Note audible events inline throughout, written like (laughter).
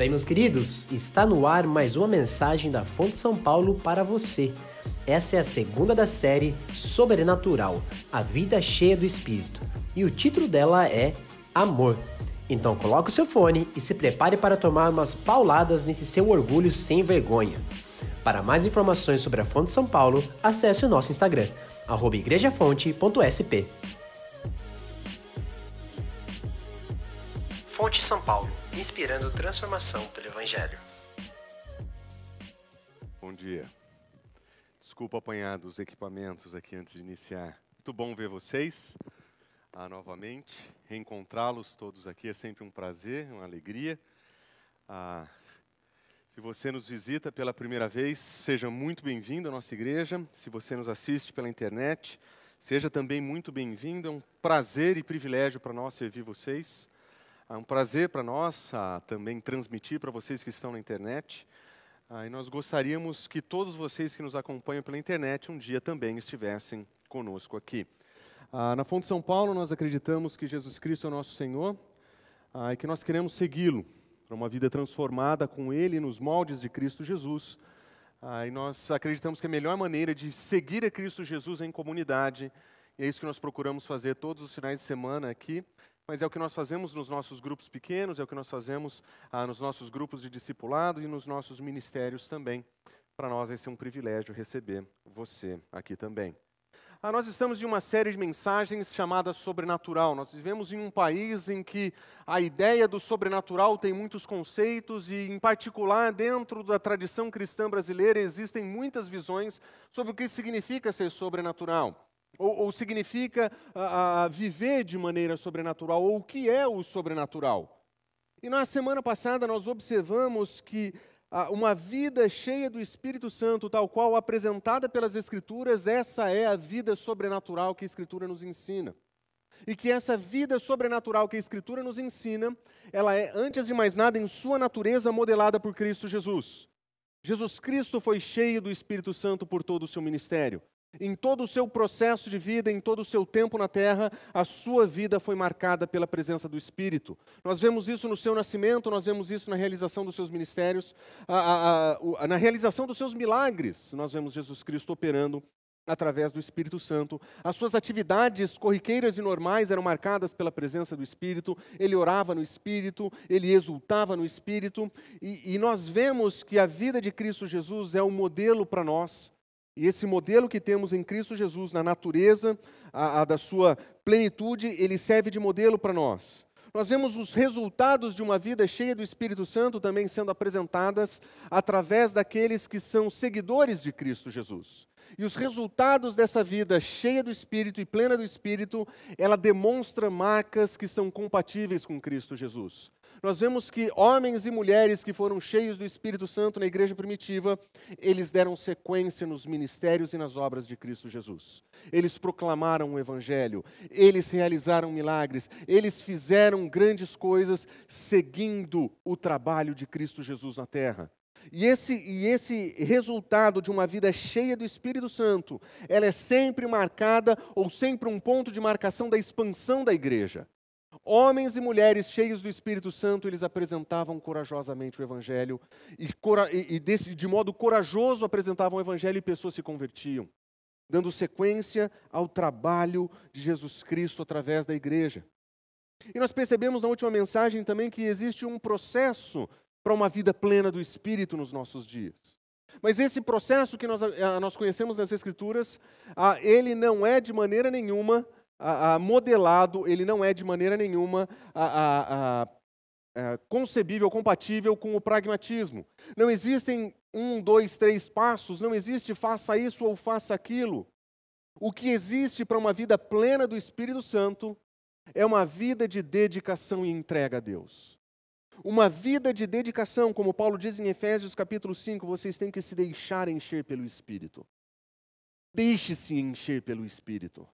isso aí, meus queridos. Está no ar mais uma mensagem da Fonte São Paulo para você. Essa é a segunda da série Sobrenatural A Vida Cheia do Espírito. E o título dela é Amor. Então coloque o seu fone e se prepare para tomar umas pauladas nesse seu orgulho sem vergonha. Para mais informações sobre a Fonte São Paulo, acesse o nosso Instagram, igrejafonte.sp. Fonte São Paulo, inspirando transformação pelo Evangelho. Bom dia. Desculpa apanhar dos equipamentos aqui antes de iniciar. Muito bom ver vocês ah, novamente, reencontrá-los todos aqui é sempre um prazer, uma alegria. Ah, se você nos visita pela primeira vez, seja muito bem-vindo à nossa igreja. Se você nos assiste pela internet, seja também muito bem-vindo. É um prazer e privilégio para nós servir vocês. É um prazer para nós ah, também transmitir para vocês que estão na internet. Ah, e nós gostaríamos que todos vocês que nos acompanham pela internet um dia também estivessem conosco aqui. Ah, na Fonte São Paulo, nós acreditamos que Jesus Cristo é nosso Senhor ah, e que nós queremos segui-lo para uma vida transformada com Ele nos moldes de Cristo Jesus. Ah, e nós acreditamos que a melhor maneira de seguir a Cristo Jesus é em comunidade, e é isso que nós procuramos fazer todos os finais de semana aqui, mas é o que nós fazemos nos nossos grupos pequenos, é o que nós fazemos ah, nos nossos grupos de discipulado e nos nossos ministérios também. Para nós vai ser um privilégio receber você aqui também. Ah, nós estamos em uma série de mensagens chamada Sobrenatural. Nós vivemos em um país em que a ideia do sobrenatural tem muitos conceitos e, em particular, dentro da tradição cristã brasileira, existem muitas visões sobre o que significa ser sobrenatural. Ou, ou significa ah viver de maneira sobrenatural, ou o que é o sobrenatural. E na semana passada nós observamos que uma vida cheia do Espírito Santo, tal qual apresentada pelas Escrituras, essa é a vida sobrenatural que a Escritura nos ensina. E que essa vida sobrenatural que a Escritura nos ensina, ela é, antes de mais nada, em sua natureza modelada por Cristo Jesus. Jesus Cristo foi cheio do Espírito Santo por todo o seu ministério. Em todo o seu processo de vida, em todo o seu tempo na terra, a sua vida foi marcada pela presença do Espírito. Nós vemos isso no seu nascimento, nós vemos isso na realização dos seus ministérios, a, a, a, na realização dos seus milagres. Nós vemos Jesus Cristo operando através do Espírito Santo. As suas atividades corriqueiras e normais eram marcadas pela presença do Espírito. Ele orava no Espírito, ele exultava no Espírito. E, e nós vemos que a vida de Cristo Jesus é um modelo para nós e esse modelo que temos em Cristo Jesus, na natureza a, a da sua plenitude, ele serve de modelo para nós. Nós vemos os resultados de uma vida cheia do Espírito Santo também sendo apresentadas através daqueles que são seguidores de Cristo Jesus. E os resultados dessa vida cheia do Espírito e plena do Espírito, ela demonstra marcas que são compatíveis com Cristo Jesus nós vemos que homens e mulheres que foram cheios do Espírito Santo na igreja primitiva, eles deram sequência nos ministérios e nas obras de Cristo Jesus. Eles proclamaram o Evangelho, eles realizaram milagres, eles fizeram grandes coisas seguindo o trabalho de Cristo Jesus na terra. E esse, e esse resultado de uma vida cheia do Espírito Santo, ela é sempre marcada ou sempre um ponto de marcação da expansão da igreja. Homens e mulheres cheios do Espírito Santo, eles apresentavam corajosamente o Evangelho e, e, desse, de modo corajoso apresentavam o Evangelho e pessoas se convertiam, dando sequência ao trabalho de Jesus Cristo através da igreja. E nós percebemos na última mensagem também que existe um processo para uma vida plena do Espírito nos nossos dias. Mas esse processo que nós, nós conhecemos nas Escrituras, ele não é de maneira nenhuma a, a modelado, ele não é de maneira nenhuma a, a, concebível, compatível com o pragmatismo. Não existem um, dois, três passos, não existe faça isso ou faça aquilo. O que existe para uma vida plena do Espírito Santo é uma vida de dedicação e entrega a Deus. Uma vida de dedicação, como Paulo diz em Efésios capítulo 5, vocês têm que se deixar encher pelo Espírito. Deixe-se encher pelo Espírito.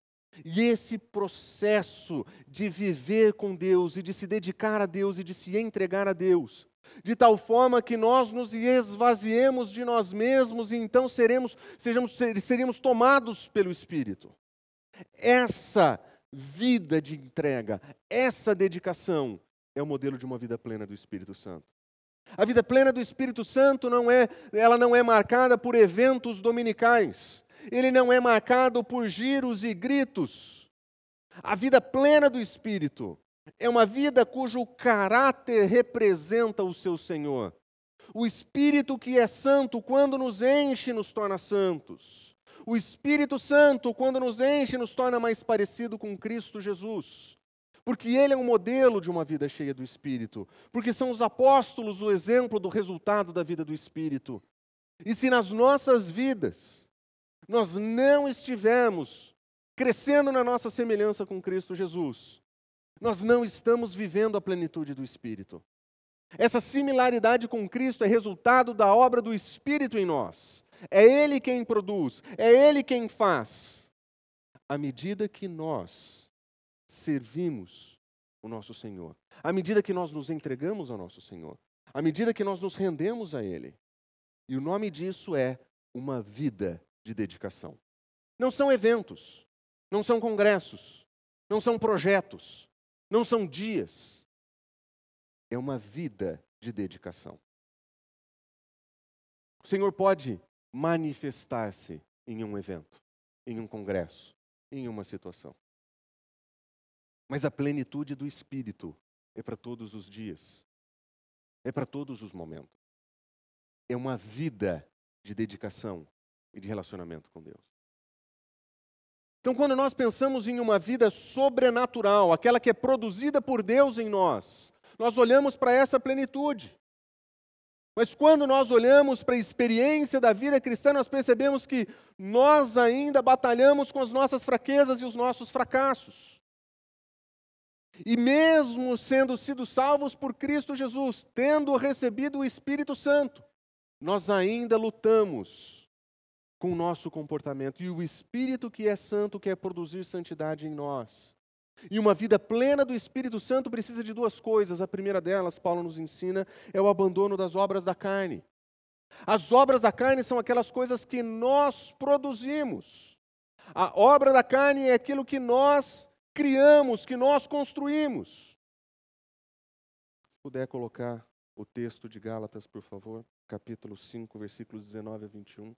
E esse processo de viver com Deus e de se dedicar a Deus e de se entregar a Deus, de tal forma que nós nos esvaziemos de nós mesmos e então seremos, sejamos, seríamos tomados pelo Espírito. Essa vida de entrega, essa dedicação é o modelo de uma vida plena do Espírito Santo. A vida plena do Espírito Santo não é, ela não é marcada por eventos dominicais. Ele não é marcado por giros e gritos. A vida plena do Espírito é uma vida cujo caráter representa o seu Senhor. O Espírito que é santo, quando nos enche, nos torna santos. O Espírito Santo, quando nos enche, nos torna mais parecido com Cristo Jesus. Porque Ele é um modelo de uma vida cheia do Espírito. Porque são os apóstolos o exemplo do resultado da vida do Espírito. E se nas nossas vidas nós não estivermos crescendo na nossa semelhança com Cristo Jesus, nós não estamos vivendo a plenitude do Espírito. Essa similaridade com Cristo é resultado da obra do Espírito em nós. É Ele quem produz, é Ele quem faz. À medida que nós servimos o nosso Senhor, à medida que nós nos entregamos ao nosso Senhor, à medida que nós nos rendemos a Ele. E o nome disso é uma vida de dedicação. Não são eventos, não são congressos, não são projetos, não são dias, é uma vida de dedicação. O Senhor pode manifestar-se em um evento, em um congresso, em uma situação. Mas a plenitude do Espírito é para todos os dias, é para todos os momentos. É uma vida de dedicação e de relacionamento com Deus. Então, quando nós pensamos em uma vida sobrenatural, aquela que é produzida por Deus em nós, nós olhamos para essa plenitude. Mas quando nós olhamos para a experiência da vida cristã, nós percebemos que nós ainda batalhamos com as nossas fraquezas e os nossos fracassos. E mesmo sendo sido salvos por Cristo Jesus, tendo recebido o Espírito Santo, nós ainda lutamos com o nosso comportamento. E o Espírito que é santo quer produzir santidade em nós. E uma vida plena do Espírito Santo precisa de duas coisas. A primeira delas, Paulo nos ensina, é o abandono das obras da carne. As obras da carne são aquelas coisas que nós produzimos. A obra da carne é aquilo que nós criamos, que nós construímos. Se puder colocar o texto de Gálatas, por favor, capítulo 5, versículos 19 a 21.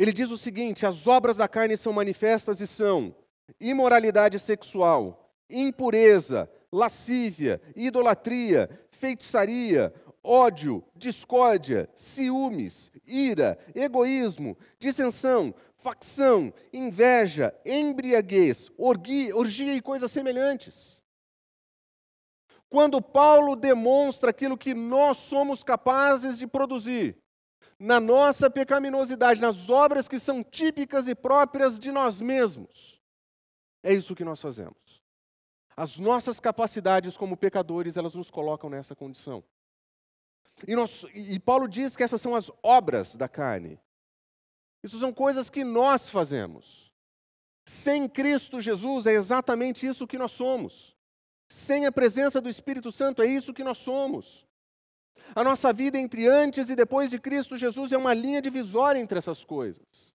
Ele diz o seguinte: as obras da carne são manifestas e são imoralidade sexual, impureza, lascívia, idolatria, feitiçaria, ódio, discórdia, ciúmes, ira, egoísmo, dissensão, facção, inveja, embriaguez, orgia, orgia e coisas semelhantes. Quando Paulo demonstra aquilo que nós somos capazes de produzir, na nossa pecaminosidade, nas obras que são típicas e próprias de nós mesmos. É isso que nós fazemos. As nossas capacidades como pecadores, elas nos colocam nessa condição. E, nós, e Paulo diz que essas são as obras da carne. Isso são coisas que nós fazemos. Sem Cristo Jesus é exatamente isso que nós somos. Sem a presença do Espírito Santo é isso que nós somos. A nossa vida entre antes e depois de Cristo Jesus é uma linha divisória entre essas coisas.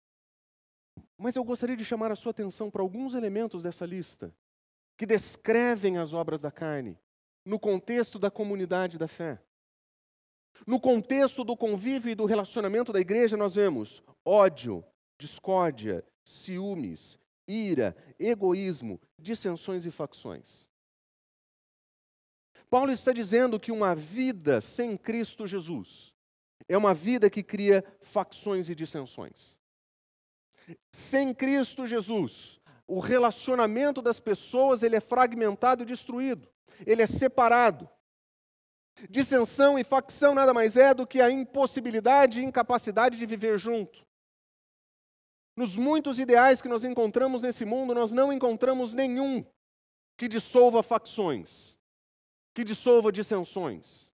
Mas eu gostaria de chamar a sua atenção para alguns elementos dessa lista que descrevem as obras da carne no contexto da comunidade da fé. No contexto do convívio e do relacionamento da igreja, nós vemos ódio, discórdia, ciúmes, ira, egoísmo, dissensões e facções. Paulo está dizendo que uma vida sem Cristo Jesus é uma vida que cria facções e dissensões. Sem Cristo Jesus, o relacionamento das pessoas ele é fragmentado e destruído, ele é separado. Dissensão e facção nada mais é do que a impossibilidade e incapacidade de viver junto. Nos muitos ideais que nós encontramos nesse mundo, nós não encontramos nenhum que dissolva facções que dissolva dissensões.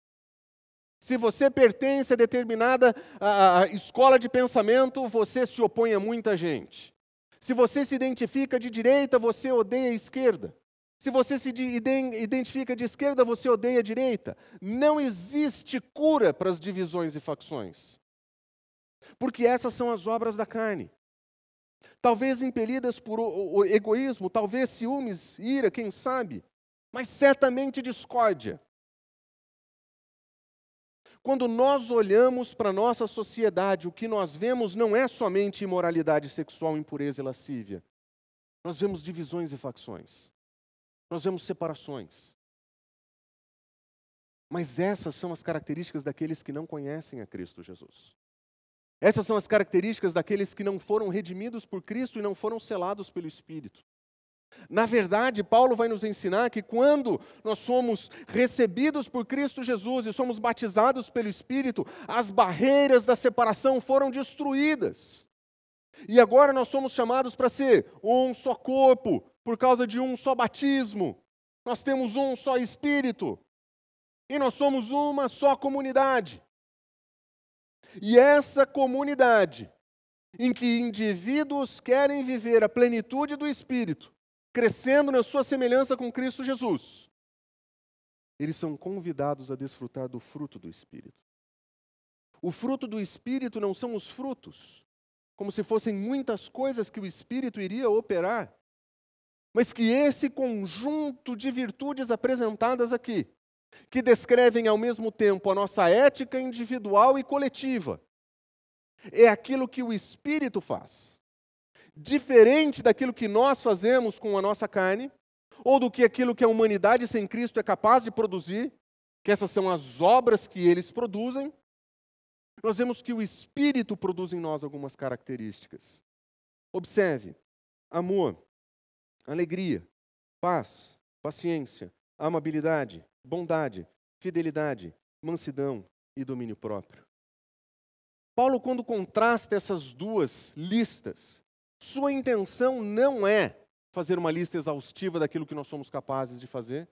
Se você pertence a determinada a, a, escola de pensamento, você se opõe a muita gente. Se você se identifica de direita, você odeia a esquerda. Se você se identifica de esquerda, você odeia a direita. Não existe cura para as divisões e facções. Porque essas são as obras da carne. Talvez impelidas por egoísmo, talvez ciúmes, ira, quem sabe. Mas certamente discórdia. Quando nós olhamos para a nossa sociedade, o que nós vemos não é somente imoralidade sexual, impureza e lascívia. Nós vemos divisões e facções. Nós vemos separações. Mas essas são as características daqueles que não conhecem a Cristo Jesus. Essas são as características daqueles que não foram redimidos por Cristo e não foram selados pelo Espírito. Na verdade, Paulo vai nos ensinar que quando nós somos recebidos por Cristo Jesus e somos batizados pelo Espírito, as barreiras da separação foram destruídas. E agora nós somos chamados para ser um só corpo, por causa de um só batismo. Nós temos um só Espírito. E nós somos uma só comunidade. E essa comunidade, em que indivíduos querem viver a plenitude do Espírito, crescendo na sua semelhança com Cristo Jesus, eles são convidados a desfrutar do fruto do Espírito. O fruto do Espírito não são os frutos, como se fossem muitas coisas que o Espírito iria operar, mas que esse conjunto de virtudes apresentadas aqui, que descrevem ao mesmo tempo a nossa ética individual e coletiva, é aquilo que o Espírito faz diferente daquilo que nós fazemos com a nossa carne, ou do que aquilo que a humanidade sem Cristo é capaz de produzir, que essas são as obras que eles produzem, nós vemos que o Espírito produz em nós algumas características. Observe: amor, alegria, paz, paciência, amabilidade, bondade, fidelidade, mansidão e domínio próprio. Paulo, quando contrasta essas duas listas, sua intenção não é fazer uma lista exaustiva daquilo que nós somos capazes de fazer,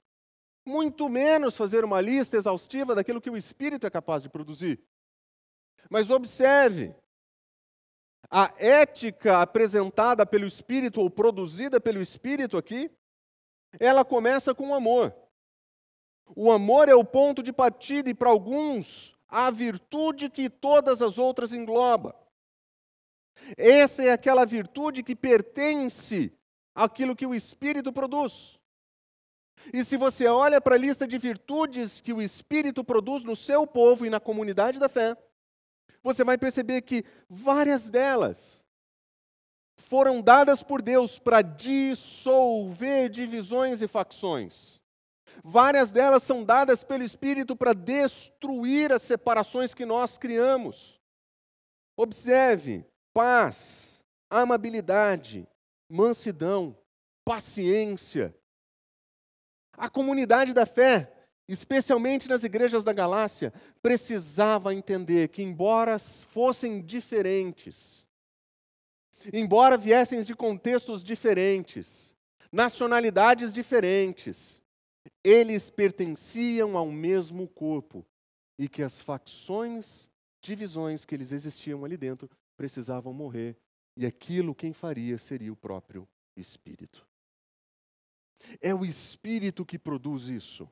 muito menos fazer uma lista exaustiva daquilo que o Espírito é capaz de produzir. Mas observe, a ética apresentada pelo Espírito ou produzida pelo Espírito aqui, ela começa com o amor. O amor é o ponto de partida e para alguns a virtude que todas as outras engloba. Essa é aquela virtude que pertence àquilo que o Espírito produz. E se você olha para a lista de virtudes que o Espírito produz no seu povo e na comunidade da fé, você vai perceber que várias delas foram dadas por Deus para dissolver divisões e facções. Várias delas são dadas pelo Espírito para destruir as separações que nós criamos. Observe, paz, amabilidade, mansidão, paciência. A comunidade da fé, especialmente nas igrejas da Galácia, precisava entender que, embora fossem diferentes, embora viessem de contextos diferentes, nacionalidades diferentes, eles pertenciam ao mesmo corpo e que as facções, divisões que eles existiam ali dentro precisavam morrer, e aquilo quem faria seria o próprio Espírito. É o Espírito que produz isso.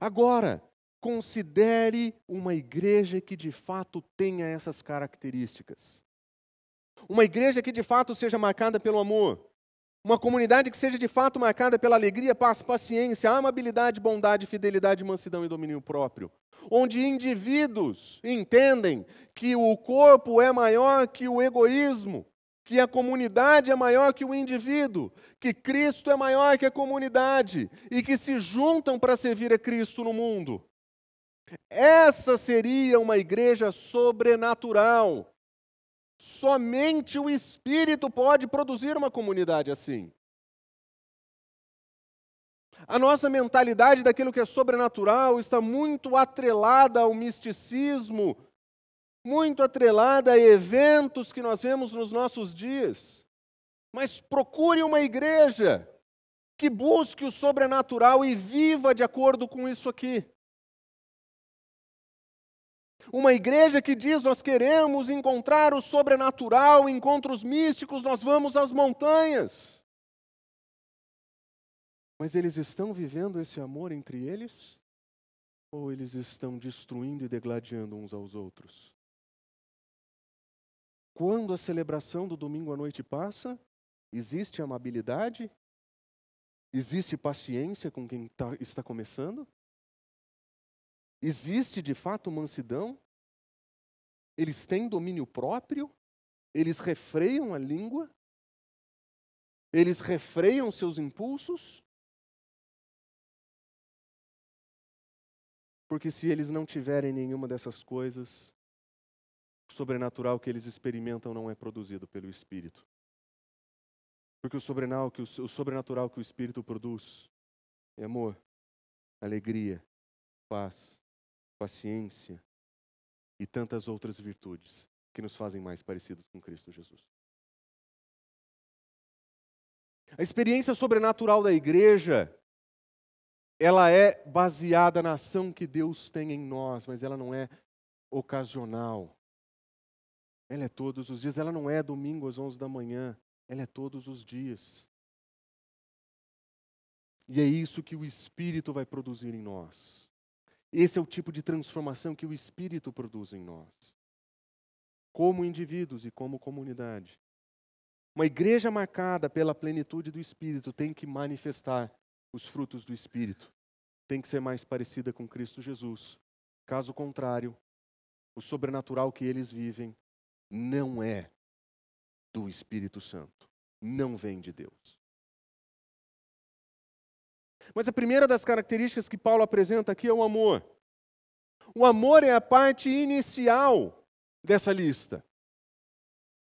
Agora, considere uma igreja que de fato tenha essas características. Uma igreja que de fato seja marcada pelo amor. Uma comunidade que seja de fato marcada pela alegria, paz, paciência, amabilidade, bondade, fidelidade, mansidão e domínio próprio onde indivíduos entendem que o corpo é maior que o egoísmo, que a comunidade é maior que o indivíduo, que Cristo é maior que a comunidade e que se juntam para servir a Cristo no mundo. Essa seria uma igreja sobrenatural. Somente o Espírito pode produzir uma comunidade assim. A nossa mentalidade daquilo que é sobrenatural está muito atrelada ao misticismo, muito atrelada a eventos que nós vemos nos nossos dias. Mas procure uma igreja que busque o sobrenatural e viva de acordo com isso aqui. Uma igreja que diz: Nós queremos encontrar o sobrenatural, encontros místicos, nós vamos às montanhas. Mas eles estão vivendo esse amor entre eles? Ou eles estão destruindo e degladiando uns aos outros? Quando a celebração do domingo à noite passa, existe amabilidade? Existe paciência com quem tá, está começando? Existe de fato mansidão? Eles têm domínio próprio? Eles refreiam a língua? Eles refreiam seus impulsos? Porque se eles não tiverem nenhuma dessas coisas, o sobrenatural que eles experimentam não é produzido pelo Espírito. Porque o sobrenatural que o, o, sobrenatural que o Espírito produz é amor, alegria, paz, paciência e tantas outras virtudes que nos fazem mais parecidos com Cristo Jesus. A experiência sobrenatural da igreja, ela é baseada na ação que Deus tem em nós, mas ela não é ocasional. Ela é todos os dias, ela não é domingo às 11 da manhã, ela é todos os dias. E é isso que o Espírito vai produzir em nós. Esse é o tipo de transformação que o Espírito produz em nós, como indivíduos e como comunidade. Uma igreja marcada pela plenitude do Espírito tem que manifestar os frutos do Espírito, tem que ser mais parecida com Cristo Jesus. Caso contrário, o sobrenatural que eles vivem não é do Espírito Santo, não vem de Deus. Mas a primeira das características que Paulo apresenta aqui é o amor. O amor é a parte inicial dessa lista.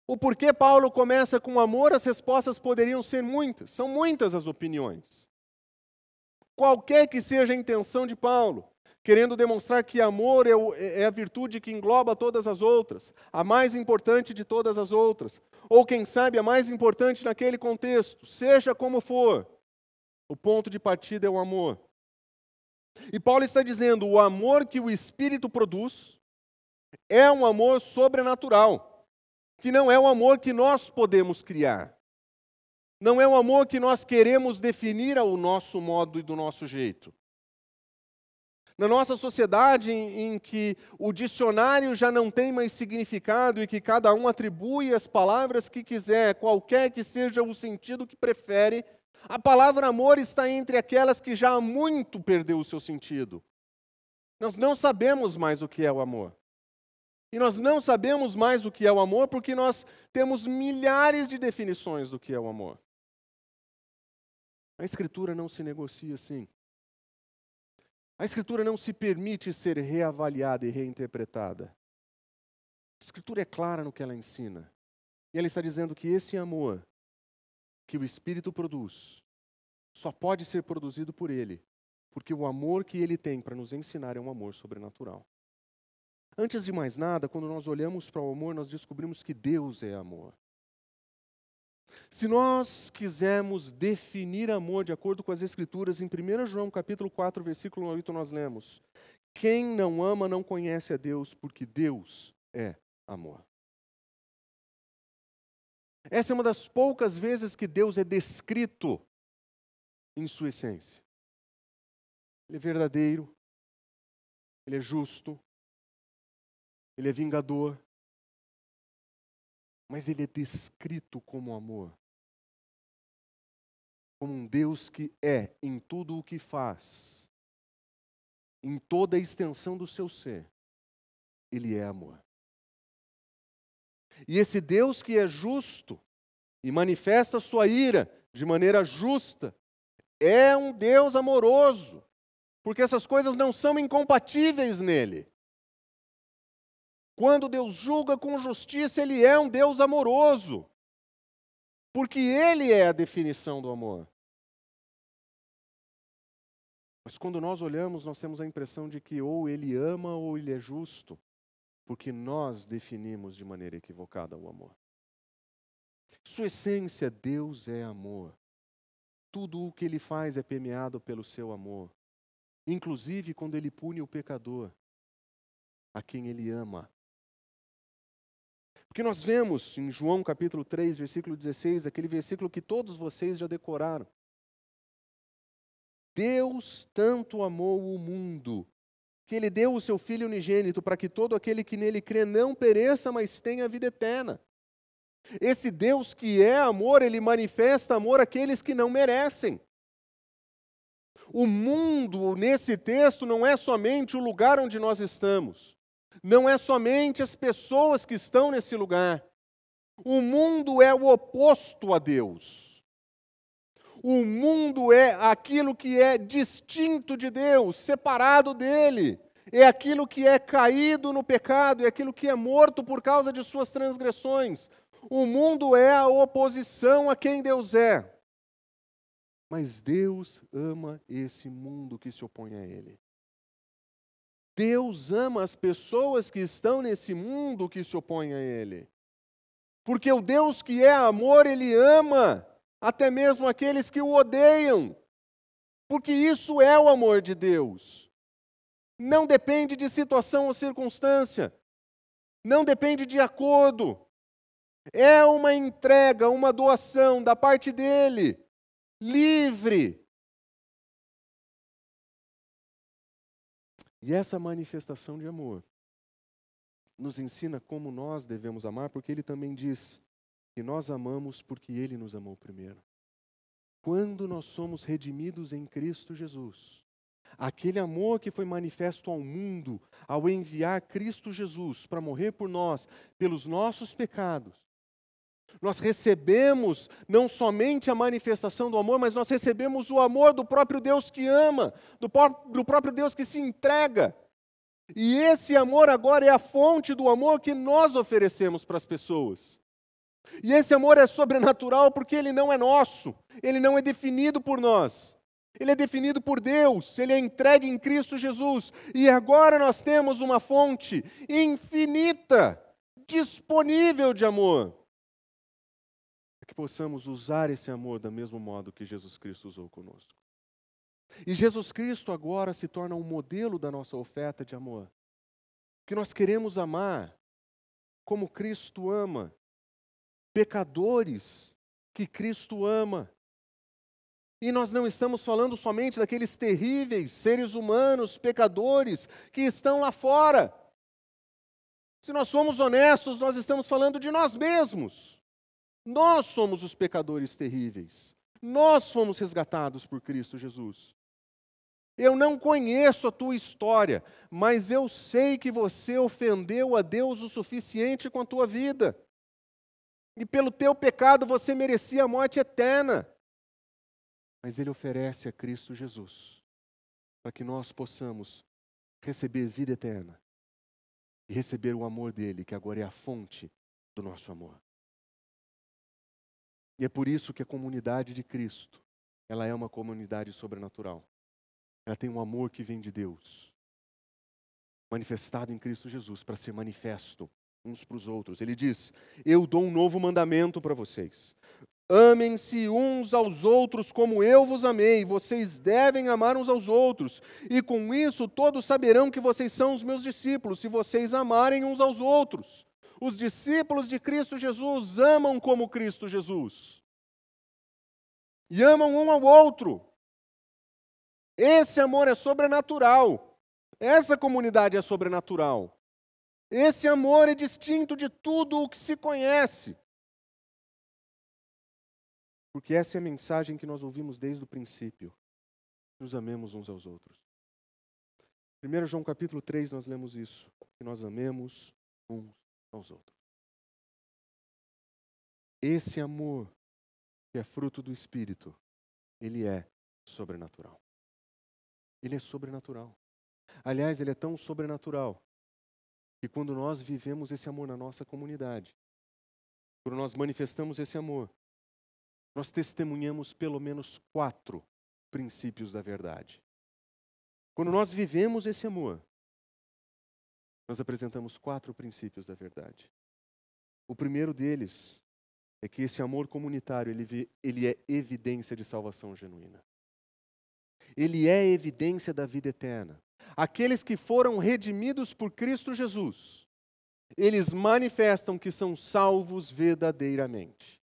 O porquê Paulo começa com amor, as respostas poderiam ser muitas, são muitas as opiniões. Qualquer que seja a intenção de Paulo, querendo demonstrar que amor é, o, é, é, a virtude que engloba todas as outras, a mais importante de todas as outras, ou quem sabe a mais importante naquele contexto, seja como for, o ponto de partida é o amor. E Paulo está dizendo: o amor que o Espírito produz é um amor sobrenatural, que não é o amor que nós podemos criar. Não é o amor que nós queremos definir ao nosso modo e do nosso jeito. Na nossa sociedade, em, que o dicionário já não tem mais significado e que cada um atribui as palavras que quiser, qualquer que seja o sentido que prefere, a palavra amor está entre aquelas que já há muito perdeu o seu sentido. Nós não sabemos mais o que é o amor. E nós não sabemos mais o que é o amor porque nós temos milhares de definições do que é o amor. A Escritura não se negocia assim. A Escritura não se permite ser reavaliada e reinterpretada. A Escritura é clara no que ela ensina. E ela está dizendo que esse amor que o Espírito produz só pode ser produzido por Ele, porque o amor que Ele tem para nos ensinar é um amor sobrenatural. Antes de mais nada, quando nós olhamos para o amor, nós descobrimos que Deus é amor. Se nós quisermos definir amor de acordo com as Escrituras, em 1 João capítulo 4, versículo 8, nós lemos: Quem não ama não conhece a Deus, porque Deus é amor. Essa é uma das poucas vezes que Deus é descrito em sua essência. Ele é verdadeiro, ele é justo, ele é vingador, mas ele é descrito como amor. Como um Deus que é em tudo o que faz, em toda a extensão do seu ser, ele é amor. E esse Deus que é justo e manifesta sua ira de maneira justa, é um Deus amoroso, porque essas coisas não são incompatíveis nele. Quando Deus julga com justiça, ele é um Deus amoroso, porque ele é a definição do amor. Mas quando nós olhamos, nós temos a impressão de que ou ele ama ou ele é justo porque nós definimos de maneira equivocada o amor. Sua essência, Deus é amor. Tudo o que ele faz é permeado pelo seu amor, inclusive quando ele pune o pecador, a quem ele ama. Porque nós vemos em João capítulo 3, versículo 16, aquele versículo que todos vocês já decoraram. Deus tanto amou o mundo que ele deu o seu Filho unigênito para que todo aquele que nele crê não pereça, mas tenha vida eterna. Esse Deus que é amor, ele manifesta amor àqueles que não merecem. O mundo, nesse texto, não é somente o lugar onde nós estamos, não é somente as pessoas que estão nesse lugar. O mundo é o oposto a Deus. O mundo é aquilo que é distinto de Deus, separado dele. É aquilo que é caído no pecado, é aquilo que é morto por causa de suas transgressões. O mundo é a oposição a quem Deus é. Mas Deus ama esse mundo que se opõe a Ele. Deus ama as pessoas que estão nesse mundo que se opõem a Ele. Porque o Deus que é amor, Ele ama até mesmo aqueles que o odeiam. Porque isso é o amor de Deus. Não depende de situação ou circunstância. Não depende de acordo. É uma entrega, uma doação da parte dele, livre. E essa manifestação de amor nos ensina como nós devemos amar, porque ele também diz que nós amamos porque ele nos amou primeiro. Quando nós somos redimidos em Cristo Jesus, aquele amor que foi manifesto ao mundo ao enviar Cristo Jesus para morrer por nós, pelos nossos pecados, nós recebemos não somente a manifestação do amor, mas nós recebemos o amor do próprio Deus que ama, do, do próprio Deus que se entrega. E esse amor agora é a fonte do amor que nós oferecemos para as pessoas. E esse amor é sobrenatural porque ele não é nosso, ele não é definido por nós. Ele é definido por Deus, ele é entregue em Cristo Jesus. E agora nós temos uma fonte infinita, disponível de amor que possamos usar esse amor do mesmo modo que Jesus Cristo usou conosco. E Jesus Cristo agora se torna um modelo da nossa oferta de amor. Que nós queremos amar como Cristo ama, pecadores que Cristo ama. E nós não estamos falando somente daqueles terríveis seres humanos, pecadores, que estão lá fora. Se nós somos honestos, nós estamos falando de nós mesmos. Nós somos os pecadores terríveis. Nós fomos resgatados por Cristo Jesus. Eu não conheço a tua história, mas eu sei que você ofendeu a Deus o suficiente com a tua vida. E pelo teu pecado você merecia a morte eterna. Mas Ele oferece a Cristo Jesus para que nós possamos receber vida eterna e receber o amor dele, que agora é a fonte do nosso amor. E é por isso que a comunidade de Cristo, ela é uma comunidade sobrenatural. Ela tem um amor que vem de Deus, manifestado em Cristo Jesus para ser manifesto uns para os outros. Ele diz: Eu dou um novo mandamento para vocês. Amem-se uns aos outros como eu vos amei. Vocês devem amar uns aos outros. E com isso todos saberão que vocês são os meus discípulos, se vocês amarem uns aos outros. Os discípulos de Cristo Jesus amam como Cristo Jesus. E amam um ao outro. Esse amor é sobrenatural. Essa comunidade é sobrenatural. Esse amor é distinto de tudo o que se conhece. Porque essa é a mensagem que nós ouvimos desde o princípio. Nos amemos uns aos outros. 1 João capítulo 3 nós lemos isso, que nós amemos uns aos outros. Esse amor, que é fruto do Espírito, ele é sobrenatural. Ele é sobrenatural. Aliás, ele é tão sobrenatural que quando nós vivemos esse amor na nossa comunidade, quando nós manifestamos esse amor, nós testemunhamos pelo menos quatro princípios da verdade. Quando nós vivemos esse amor, nós apresentamos quatro princípios da verdade. O primeiro deles é que esse amor comunitário ele, ele é evidência de salvação genuína. Ele é evidência da vida eterna. Aqueles que foram redimidos por Cristo Jesus, eles manifestam que são salvos verdadeiramente.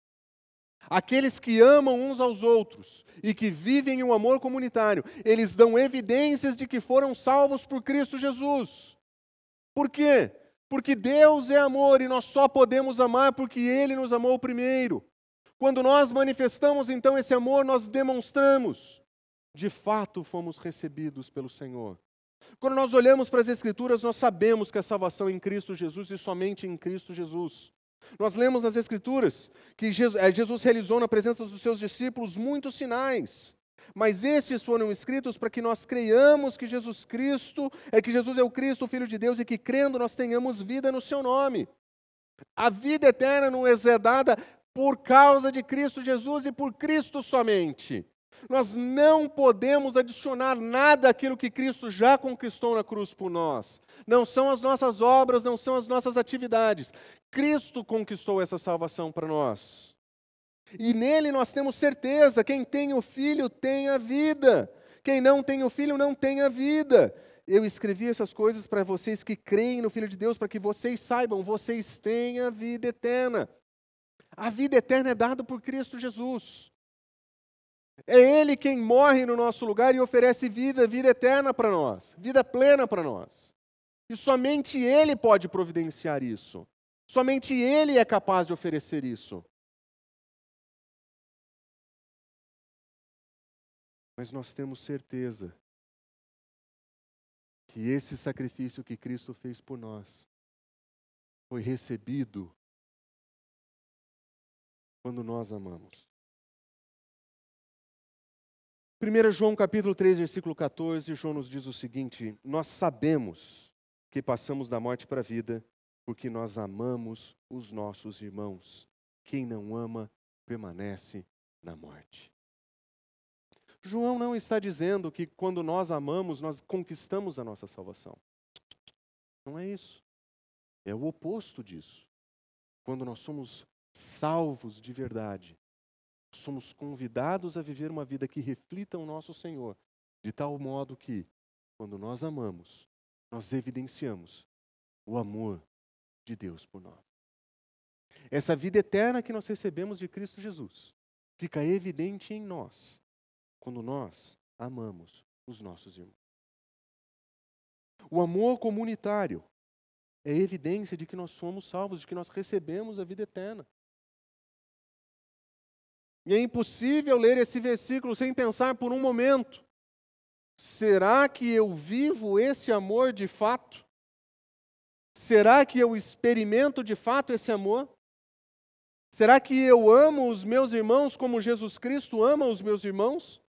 Aqueles que amam uns aos outros e que vivem o um amor comunitário, eles dão evidências de que foram salvos por Cristo Jesus. Por quê? Porque Deus é amor e nós só podemos amar porque Ele nos amou primeiro. Quando nós manifestamos então esse amor, nós demonstramos de fato fomos recebidos pelo Senhor. Quando nós olhamos para as Escrituras, nós sabemos que a salvação é em Cristo Jesus e somente em Cristo Jesus. Nós lemos nas Escrituras que eh, Jesus realizou na presença dos seus discípulos muitos sinais, mas estes foram escritos para que nós creiamos que Jesus Cristo é que Jesus é o Cristo, o Filho de Deus, e que crendo nós tenhamos vida no seu nome. A vida eterna nos é dada por causa de Cristo Jesus e por Cristo somente. Nós não podemos adicionar nada àquilo que Cristo já conquistou na cruz por nós. Não são as nossas obras, não são as nossas atividades. Cristo conquistou essa salvação para nós. E nele nós temos certeza: quem tem o filho tem a vida. Quem não tem o filho não tem a vida. Eu escrevi essas coisas para vocês que creem no Filho de Deus, para que vocês saibam, vocês têm a vida eterna. A vida eterna é dada por Cristo Jesus. É Ele quem morre no nosso lugar e oferece vida, vida eterna para nós, vida plena para nós. E somente Ele pode providenciar isso. Somente Ele é capaz de oferecer isso. Mas nós temos certeza que esse sacrifício que Cristo fez por nós foi recebido quando nós amamos. 1 João capítulo 3, versículo 14, João nos diz o seguinte: Nós sabemos que passamos da morte para a vida, porque nós amamos os nossos irmãos. Quem não ama permanece na morte. João não está dizendo que quando nós amamos, nós conquistamos a nossa salvação. Não é isso. É o oposto disso. Quando nós somos salvos de verdade, somos convidados a viver uma vida que reflita o nosso Senhor, de tal modo que, quando nós amamos, nós evidenciamos o amor de Deus por nós. Essa vida eterna que nós recebemos de Cristo Jesus fica evidente em nós quando nós amamos os nossos irmãos. O amor comunitário é evidência de que nós somos salvos, de que nós recebemos a vida eterna. E é impossível ler esse versículo sem pensar por um momento: será que eu vivo esse amor de fato? Será que eu experimento de fato esse amor? Será que eu amo os meus irmãos como Jesus Cristo ama os meus irmãos?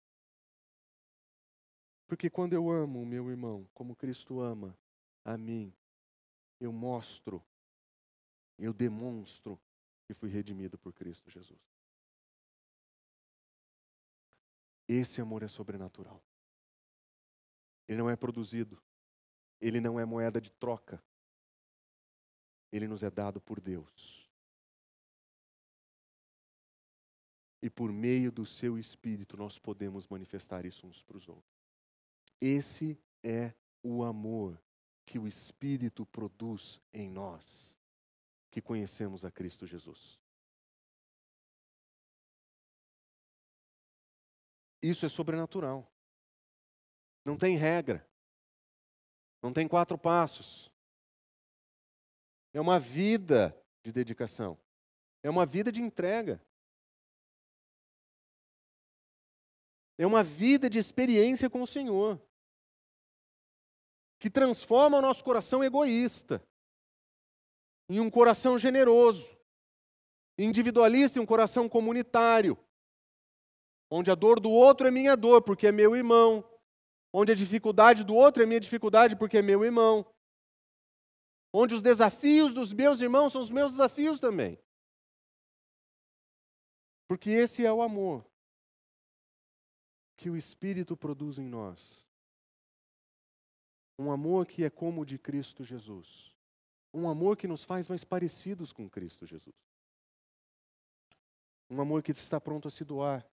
Porque quando eu amo o meu irmão como Cristo ama a mim, eu mostro, eu demonstro que fui redimido por Cristo Jesus. Esse amor é sobrenatural. Ele não é produzido. Ele não é moeda de troca. Ele nos é dado por Deus. E por meio do seu Espírito nós podemos manifestar isso uns para os outros. Esse é o amor que o Espírito produz em nós, que conhecemos a Cristo Jesus. Isso é sobrenatural. Não tem regra. Não tem quatro passos. É uma vida de dedicação. É uma vida de entrega. É uma vida de experiência com o Senhor. Que transforma o nosso coração egoísta em um coração generoso, individualista em um coração comunitário, onde a dor do outro é minha dor, porque é meu irmão, onde a dificuldade do outro é minha dificuldade, porque é meu irmão, onde os desafios dos meus irmãos são os meus desafios também. Porque esse é o amor que o Espírito produz em nós. Um amor que é como o de Cristo Jesus. Um amor que nos faz mais parecidos com Cristo Jesus. Um amor que está pronto a se doar,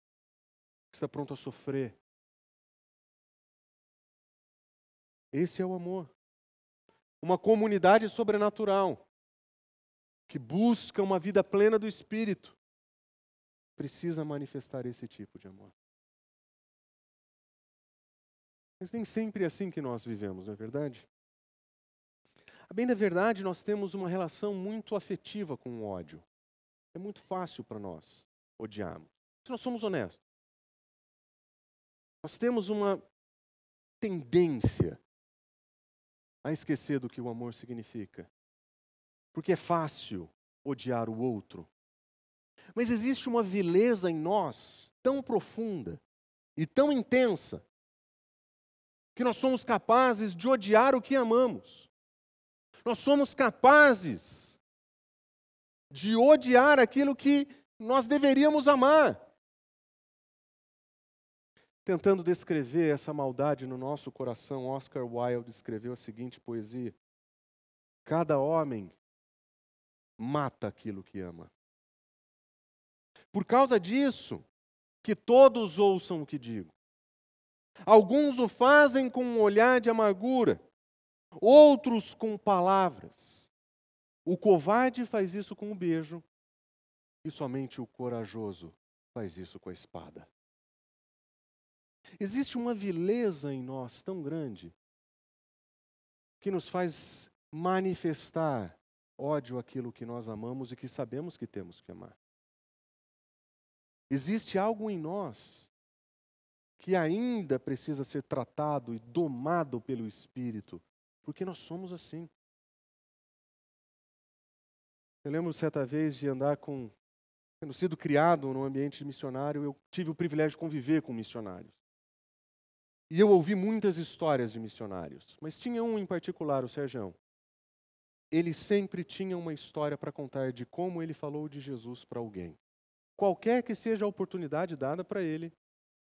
está pronto a sofrer. Esse é o amor. Uma comunidade sobrenatural que busca uma vida plena do Espírito precisa manifestar esse tipo de amor. Mas nem sempre é assim que nós vivemos, não é verdade? A bem da verdade, nós temos uma relação muito afetiva com o ódio. É muito fácil para nós odiarmos. Se nós somos honestos. Nós temos uma tendência a esquecer do que o amor significa. Porque é fácil odiar o outro. Mas existe uma vileza em nós tão profunda e tão intensa que nós somos capazes de odiar o que amamos. Nós somos capazes de odiar aquilo que nós deveríamos amar. Tentando descrever essa maldade no nosso coração, Oscar Wilde escreveu a seguinte poesia: Cada homem mata aquilo que ama. Por causa disso, que todos ouçam o que digo. Alguns o fazem com um olhar de amargura, outros com palavras. O covarde faz isso com um beijo, e somente o corajoso faz isso com a espada. Existe uma vileza em nós tão grande que nos faz manifestar ódio àquilo que nós amamos e que sabemos que temos que amar. Existe algo em nós que ainda precisa ser tratado e domado pelo Espírito, porque nós somos assim. Eu lembro certa vez de andar com. Tendo sido criado num ambiente missionário, eu tive o privilégio de conviver com missionários. E eu ouvi muitas histórias de missionários, mas tinha um em particular, o Serjão. Ele sempre tinha uma história para contar de como ele falou de Jesus para alguém. Qualquer que seja a oportunidade dada para ele,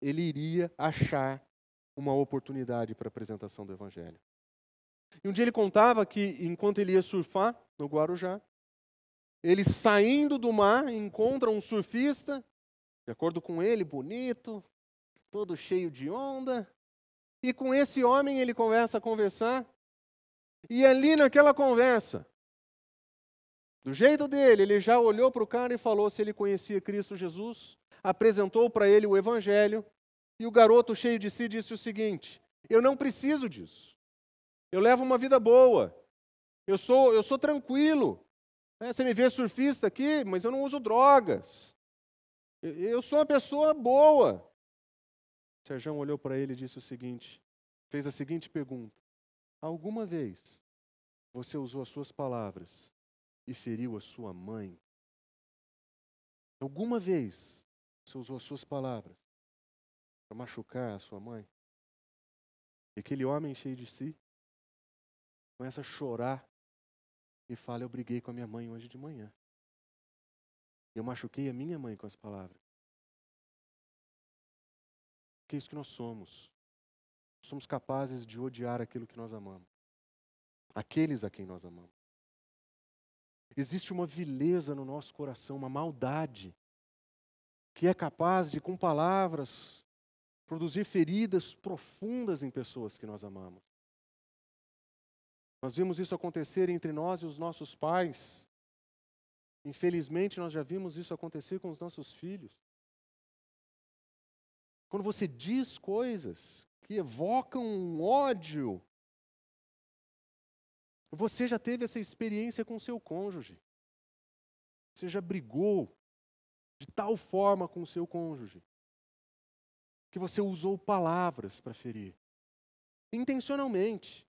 ele iria achar uma oportunidade para a apresentação do Evangelho. E um dia ele contava que, enquanto ele ia surfar no Guarujá, ele saindo do mar encontra um surfista, de acordo com ele, bonito, todo cheio de onda, e com esse homem ele começa a conversar. E ali naquela conversa, do jeito dele, ele já olhou para o cara e falou se ele conhecia Cristo Jesus, apresentou para ele o Evangelho, e o garoto, cheio de si, disse o seguinte: Eu não preciso disso. Eu levo uma vida boa. Eu sou, eu sou tranquilo. É, você me vê surfista aqui, mas eu não uso drogas. Eu, eu sou uma pessoa boa. Sérgio olhou para ele e disse o seguinte: fez a seguinte pergunta: Alguma vez você usou as suas palavras e feriu a sua mãe? Alguma vez você usou as suas palavras para machucar a sua mãe? E aquele homem cheio de si começa a chorar e fala: Eu briguei com a minha mãe hoje de manhã. Eu machuquei a minha mãe com as palavras. Que é isso que nós somos. Somos capazes de odiar aquilo que nós amamos. Aqueles a quem nós amamos. Existe uma vileza no nosso coração, uma maldade, que é capaz de, com palavras, produzir feridas profundas em pessoas que nós amamos. Nós vimos isso acontecer entre nós e os nossos pais. Infelizmente, nós já vimos isso acontecer com os nossos filhos. Quando você diz coisas que evocam um ódio, você já teve essa experiência com seu cônjuge. Você já brigou de tal forma com o seu cônjuge que você usou palavras para ferir, intencionalmente.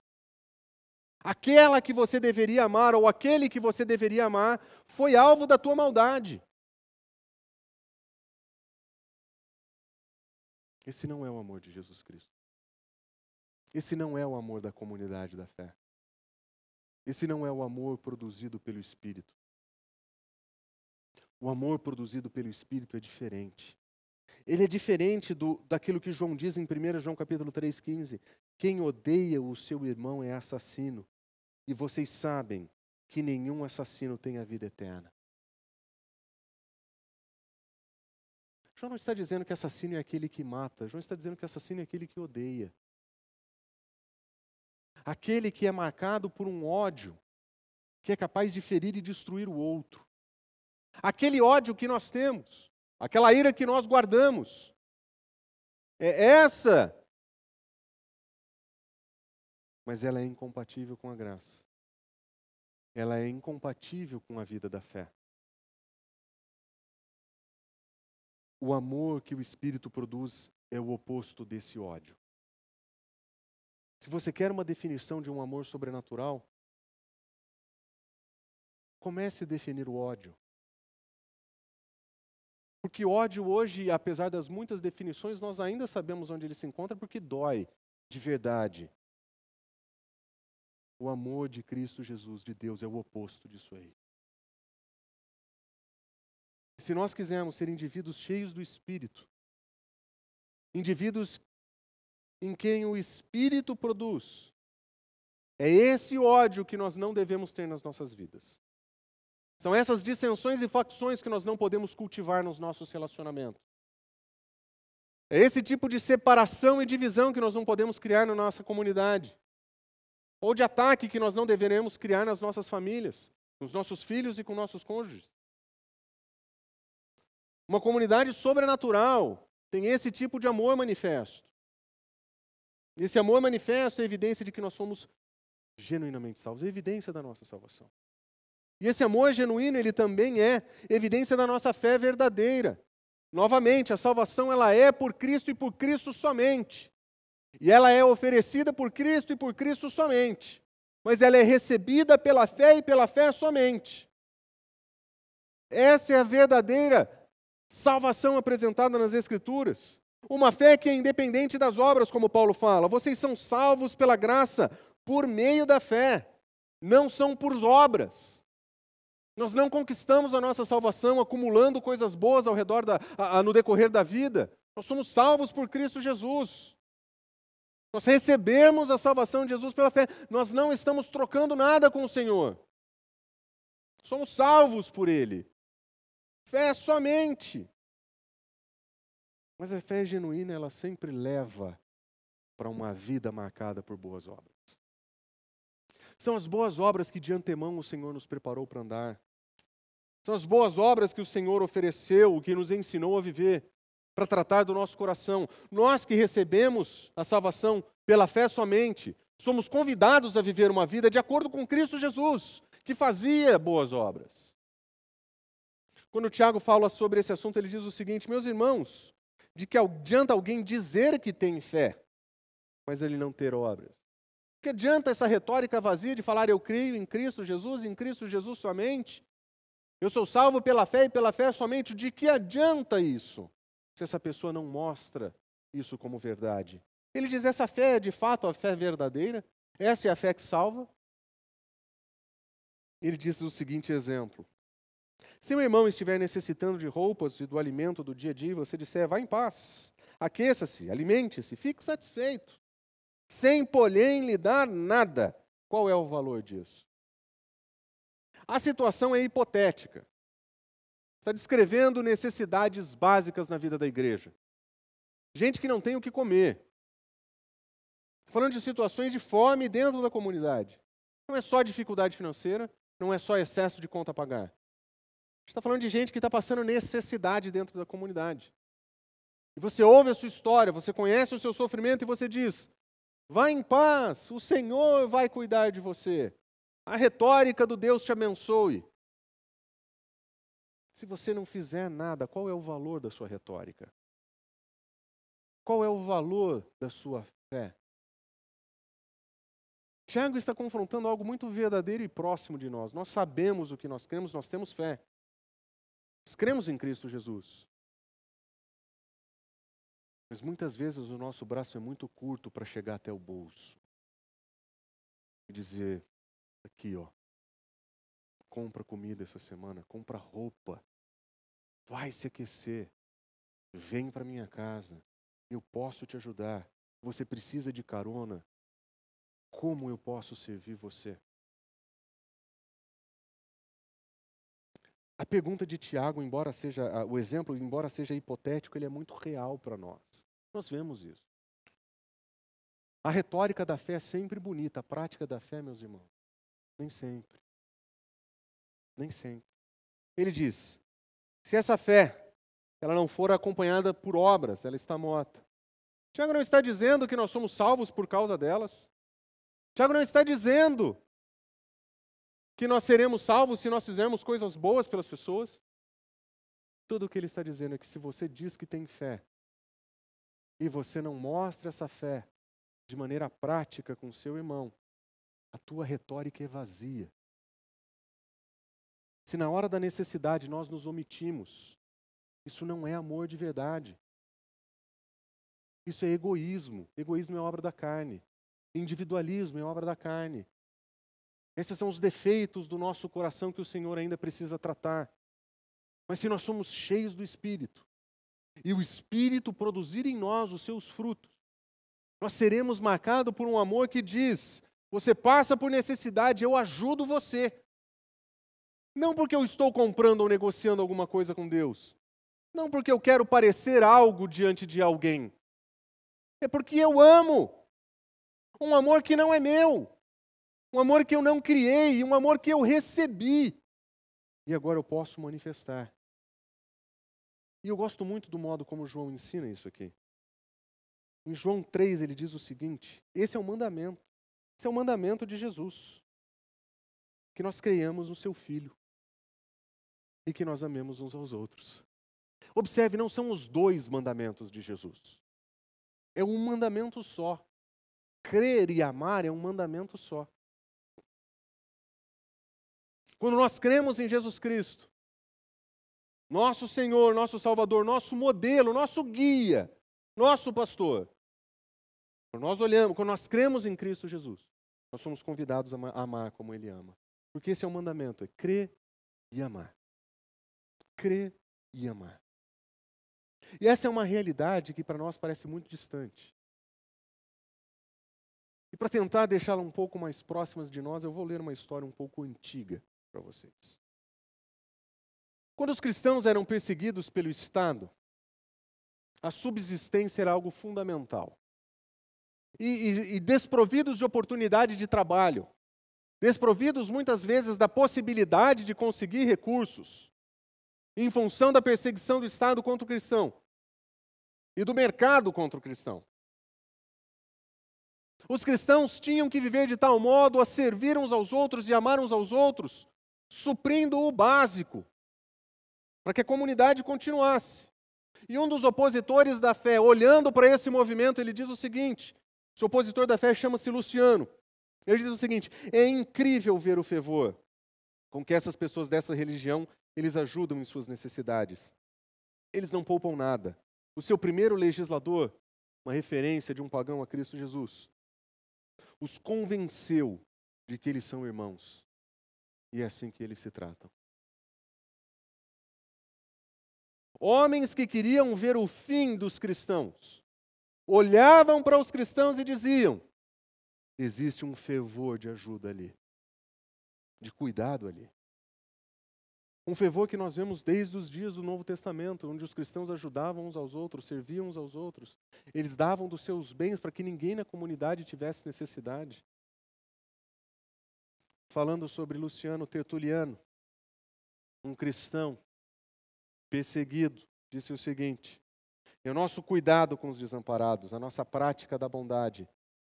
Aquela que você deveria amar ou aquele que você deveria amar foi alvo da tua maldade. Esse não é o amor de Jesus Cristo. Esse não é o amor da comunidade da fé. Esse não é o amor produzido pelo Espírito. O amor produzido pelo Espírito é diferente. Ele é diferente do, daquilo que João diz em 1 João capítulo 3,15. Quem odeia o seu irmão é assassino. E vocês sabem que nenhum assassino tem a vida eterna. João não está dizendo que assassino é aquele que mata. João está dizendo que assassino é aquele que odeia. Aquele que é marcado por um ódio que é capaz de ferir e destruir o outro. Aquele ódio que nós temos, aquela ira que nós guardamos. É essa. Mas ela é incompatível com a graça. Ela é incompatível com a vida da fé. O amor que o Espírito produz é o oposto desse ódio. Se você quer uma definição de um amor sobrenatural, comece a definir o ódio. Porque ódio hoje, apesar das muitas definições, nós ainda sabemos onde ele se encontra porque dói de verdade. O amor de Cristo Jesus, de Deus, é o oposto disso aí. Se nós quisermos ser indivíduos cheios do Espírito, indivíduos em quem o Espírito produz, é esse ódio que nós não devemos ter nas nossas vidas. São essas dissensões e facções que nós não podemos cultivar nos nossos relacionamentos. É esse tipo de separação e divisão que nós não podemos criar na nossa comunidade. Ou de ataque que nós não deveremos criar nas nossas famílias, com os nossos filhos e com nossos cônjuges. Uma comunidade sobrenatural tem esse tipo de amor manifesto. Esse amor manifesto é evidência de que nós somos genuinamente salvos, é evidência da nossa salvação. E esse amor genuíno, ele também é evidência da nossa fé verdadeira. Novamente, a salvação ela é por Cristo e por Cristo somente. E ela é oferecida por Cristo e por Cristo somente. Mas ela é recebida pela fé e pela fé somente. Essa é a verdadeira salvação apresentada nas Escrituras. Uma fé que é independente das obras, como Paulo fala. Vocês são salvos pela graça por meio da fé, não são por obras. Nós não conquistamos a nossa salvação acumulando coisas boas ao redor da, a, a, no decorrer da vida. Nós somos salvos por Cristo Jesus. Nós recebemos a salvação de Jesus pela fé. Nós não estamos trocando nada com o Senhor. Somos salvos por Ele. Fé somente. Mas a fé genuína, ela sempre leva para uma vida marcada por boas obras. São as boas obras que de antemão o Senhor nos preparou para andar. São as boas obras que o Senhor ofereceu, que nos ensinou a viver, para tratar do nosso coração. Nós que recebemos a salvação pela fé somente, somos convidados a viver uma vida de acordo com Cristo Jesus, que fazia boas obras. Quando o Tiago fala sobre esse assunto, ele diz o seguinte: Meus irmãos, de que adianta alguém dizer que tem fé, mas ele não ter obras? Que adianta essa retórica vazia de falar eu creio em Cristo Jesus, em Cristo Jesus somente? Eu sou salvo pela fé e pela fé somente. De que adianta isso? Se essa pessoa não mostra isso como verdade. Ele diz: essa fé é de fato a fé verdadeira? Essa é a fé que salva? Ele diz o seguinte exemplo: Se um irmão estiver necessitando de roupas e do alimento do dia a dia, você disser, vá em paz, aqueça-se, alimente-se, fique satisfeito sem, porém, lhe dar nada. Qual é o valor disso? A situação é hipotética. Está descrevendo necessidades básicas na vida da igreja. Gente que não tem o que comer. Falando de situações de fome dentro da comunidade. Não é só dificuldade financeira, não é só excesso de conta a pagar. Está falando de gente que está passando necessidade dentro da comunidade. E você ouve a sua história, você conhece o seu sofrimento e você diz: Vá em paz, o Senhor vai cuidar de você. A retórica do Deus te abençoe. Se você não fizer nada, qual é o valor da sua retórica? Qual é o valor da sua fé? Tiago está confrontando algo muito verdadeiro e próximo de nós. Nós sabemos o que nós cremos, nós temos fé. Nós cremos em Cristo Jesus. Mas muitas vezes o nosso braço é muito curto para chegar até o bolso e dizer: aqui, ó, compra comida essa semana, compra roupa, vai se aquecer, vem para minha casa, eu posso te ajudar. Você precisa de carona? Como eu posso servir você? A pergunta de Tiago, embora seja, o exemplo, embora seja hipotético, ele é muito real para nós. Nós vemos isso. A retórica da fé é sempre bonita, a prática da fé, meus irmãos, nem sempre. Nem sempre. Ele diz: se essa fé ela não for acompanhada por obras, ela está morta. Tiago não está dizendo que nós somos salvos por causa delas. Tiago não está dizendo que nós seremos salvos se nós fizermos coisas boas pelas pessoas. Tudo o que ele está dizendo é que se você diz que tem fé e você não mostra essa fé de maneira prática com seu irmão, a tua retórica é vazia. Se na hora da necessidade nós nos omitimos, isso não é amor de verdade. Isso é egoísmo. Egoísmo é obra da carne. Individualismo é obra da carne. Esses são os defeitos do nosso coração que o Senhor ainda precisa tratar. Mas se nós somos cheios do Espírito, e o Espírito produzir em nós os seus frutos, nós seremos marcados por um amor que diz: você passa por necessidade, eu ajudo você. Não porque eu estou comprando ou negociando alguma coisa com Deus. Não porque eu quero parecer algo diante de alguém. É porque eu amo. Um amor que não é meu. Um amor que eu não criei, um amor que eu recebi. E agora eu posso manifestar. E eu gosto muito do modo como João ensina isso aqui. Em João 3 ele diz o seguinte: esse é o mandamento. Esse é o mandamento de Jesus. Que nós creiamos no seu Filho e que nós amemos uns aos outros. Observe, não são os dois mandamentos de Jesus. É um mandamento só. Crer e amar é um mandamento só. Quando nós cremos em Jesus Cristo, nosso Senhor, nosso Salvador, nosso modelo, nosso guia, nosso pastor, quando nós olhamos, quando nós cremos em Cristo Jesus, nós somos convidados a amar como Ele ama. Porque esse é o mandamento, é crer e amar crer e amar. E essa é uma realidade que para nós parece muito distante. E para tentar deixá-la um pouco mais próximas de nós, eu vou ler uma história um pouco antiga para vocês. Quando os cristãos eram perseguidos pelo Estado, a subsistência era algo fundamental. E, e, e desprovidos de oportunidade de trabalho, desprovidos muitas vezes da possibilidade de conseguir recursos, em função da perseguição do Estado contra o cristão e do mercado contra o cristão. Os cristãos tinham que viver de tal modo a servir uns aos outros e amar uns aos outros, suprindo o básico, para que a comunidade continuasse. E um dos opositores da fé, olhando para esse movimento, ele diz o seguinte: esse opositor da fé chama-se Luciano. Ele diz o seguinte: é incrível ver o fervor com que essas pessoas dessa religião eles ajudam em suas necessidades. Eles não poupam nada. O seu primeiro legislador, uma referência de um pagão a Cristo Jesus, os convenceu de que eles são irmãos. E é assim que eles se tratam. Homens que queriam ver o fim dos cristãos, olhavam para os cristãos e diziam: existe um fervor de ajuda ali, de cuidado ali. Um fervor que nós vemos desde os dias do Novo Testamento, onde os cristãos ajudavam uns aos outros, serviam uns aos outros. Eles davam dos seus bens para que ninguém na comunidade tivesse necessidade. Falando sobre Luciano Tertuliano, um cristão perseguido, disse o seguinte: é o nosso cuidado com os desamparados, a nossa prática da bondade,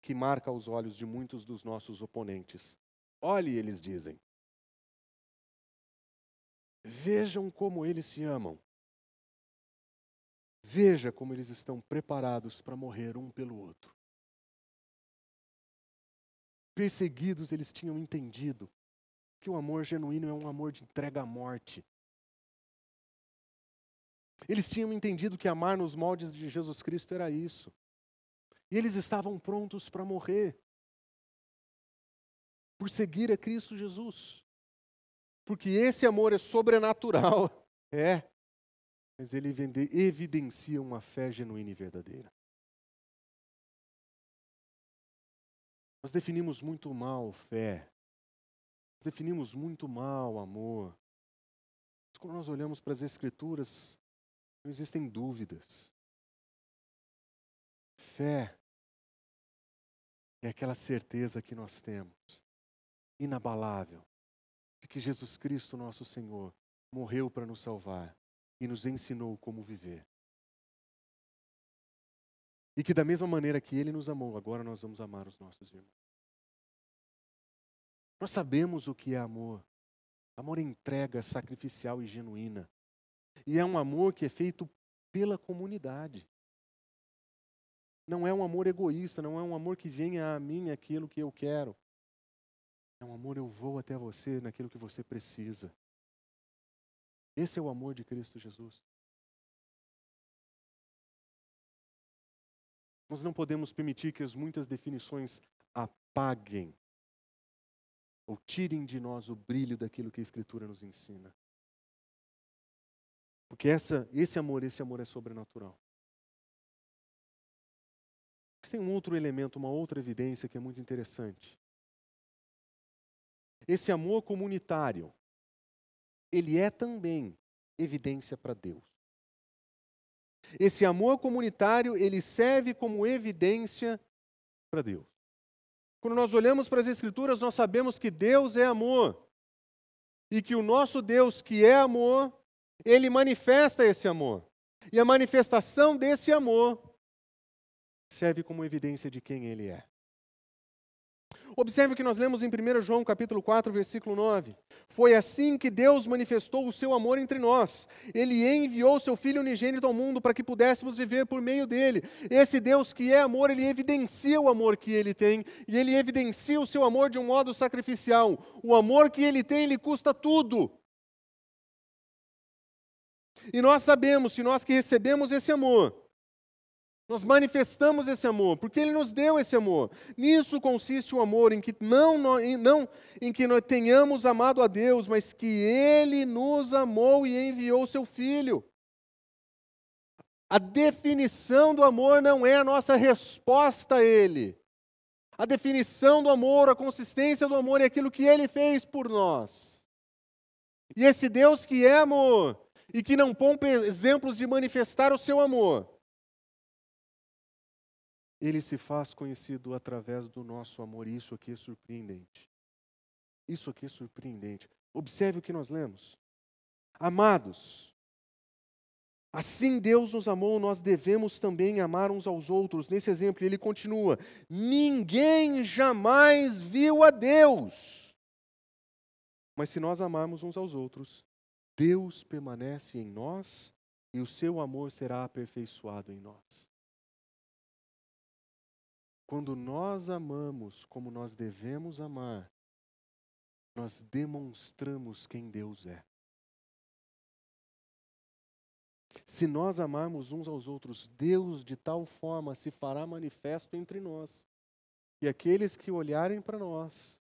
que marca os olhos de muitos dos nossos oponentes. Olhe, eles dizem, Vejam como eles se amam. Veja como eles estão preparados para morrer um pelo outro. Perseguidos, eles tinham entendido que o amor genuíno é um amor de entrega à morte. Eles tinham entendido que amar nos moldes de Jesus Cristo era isso. E eles estavam prontos para morrer por seguir a Cristo Jesus. Porque esse amor é sobrenatural. (laughs) É. Mas ele evidencia uma fé genuína e verdadeira. Nós definimos muito mal fé. Nós definimos muito mal amor. Mas quando nós olhamos para as Escrituras, não existem dúvidas. Fé é aquela certeza que nós temos, inabalável, de que Jesus Cristo, nosso Senhor, morreu para nos salvar e nos ensinou como viver. E que da mesma maneira que Ele nos amou, agora nós vamos amar os nossos irmãos. Nós sabemos o que é amor. Amor é entrega sacrificial e genuína. E é um amor que é feito pela comunidade. Não é um amor egoísta, não é um amor que venha a mim aquilo que eu quero. É um amor, eu vou até você naquilo que você precisa. Esse é o amor de Cristo Jesus. Nós não podemos permitir que as muitas definições apaguem ou tirem de nós o brilho daquilo que a Escritura nos ensina. Porque essa, esse amor, esse amor é sobrenatural. Mas tem um outro elemento, uma outra evidência que é muito interessante. Esse amor comunitário, ele é também evidência para Deus. Esse amor comunitário, ele serve como evidência para Deus. Quando nós olhamos para as Escrituras, nós sabemos que Deus é amor. E que o nosso Deus, que é amor, ele manifesta esse amor. E a manifestação desse amor serve como evidência de quem ele é. Observe o que nós lemos em 1 João capítulo 4, versículo 9. Foi assim que Deus manifestou o seu amor entre nós. Ele enviou seu Filho unigênito ao mundo para que pudéssemos viver por meio dele. Esse Deus que é amor, ele evidencia o amor que ele tem e ele evidencia o seu amor de um modo sacrificial. O amor que ele tem, lhe custa tudo. E nós sabemos, se nós que recebemos esse amor, nós manifestamos esse amor, porque Ele nos deu esse amor. Nisso consiste o amor, em que não, não em que nós tenhamos amado a Deus, mas que Ele nos amou e enviou seu Filho. A definição do amor não é a nossa resposta a Ele. A definição do amor, a consistência do amor é aquilo que Ele fez por nós. E esse Deus que é amor e que não poupa exemplos de manifestar o seu amor ele se faz conhecido através do nosso amor. E isso aqui é surpreendente. Isso aqui é surpreendente. Observe o que nós lemos. Amados, assim Deus nos amou, nós devemos também amar uns aos outros. Nesse exemplo, ele continua: Ninguém jamais viu a Deus. Mas se nós amarmos uns aos outros, Deus permanece em nós e o seu amor será aperfeiçoado em nós. Quando nós amamos como nós devemos amar, nós demonstramos quem Deus é. Se nós amarmos uns aos outros, Deus de tal forma se fará manifesto entre nós, e aqueles que olharem para nós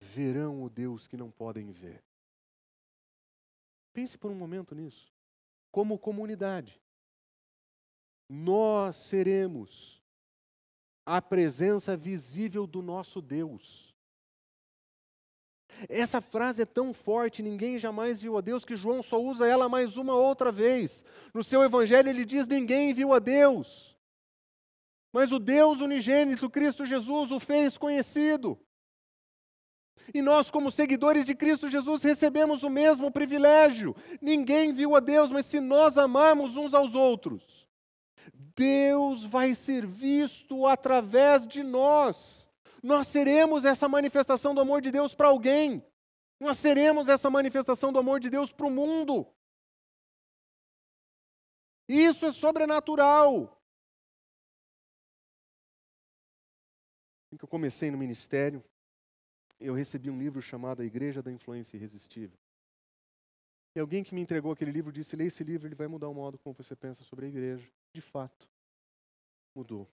verão o Deus que não podem ver. Pense por um momento nisso. Como comunidade, nós seremos a presença visível do nosso Deus. Essa frase é tão forte, ninguém jamais viu a Deus, que João só usa ela mais uma outra vez. No seu evangelho ele diz: ninguém viu a Deus. Mas o Deus unigênito, Cristo Jesus, o fez conhecido. E nós, como seguidores de Cristo Jesus, recebemos o mesmo privilégio. Ninguém viu a Deus, mas se nós amarmos uns aos outros, Deus vai ser visto através de nós. Nós seremos essa manifestação do amor de Deus para alguém. Nós seremos essa manifestação do amor de Deus para o mundo. Isso é sobrenatural. Assim que eu comecei no ministério, eu recebi um livro chamado A Igreja da Influência Irresistível. E alguém que me entregou aquele livro disse: leia esse livro, ele vai mudar o modo como você pensa sobre a igreja. De fato, mudou.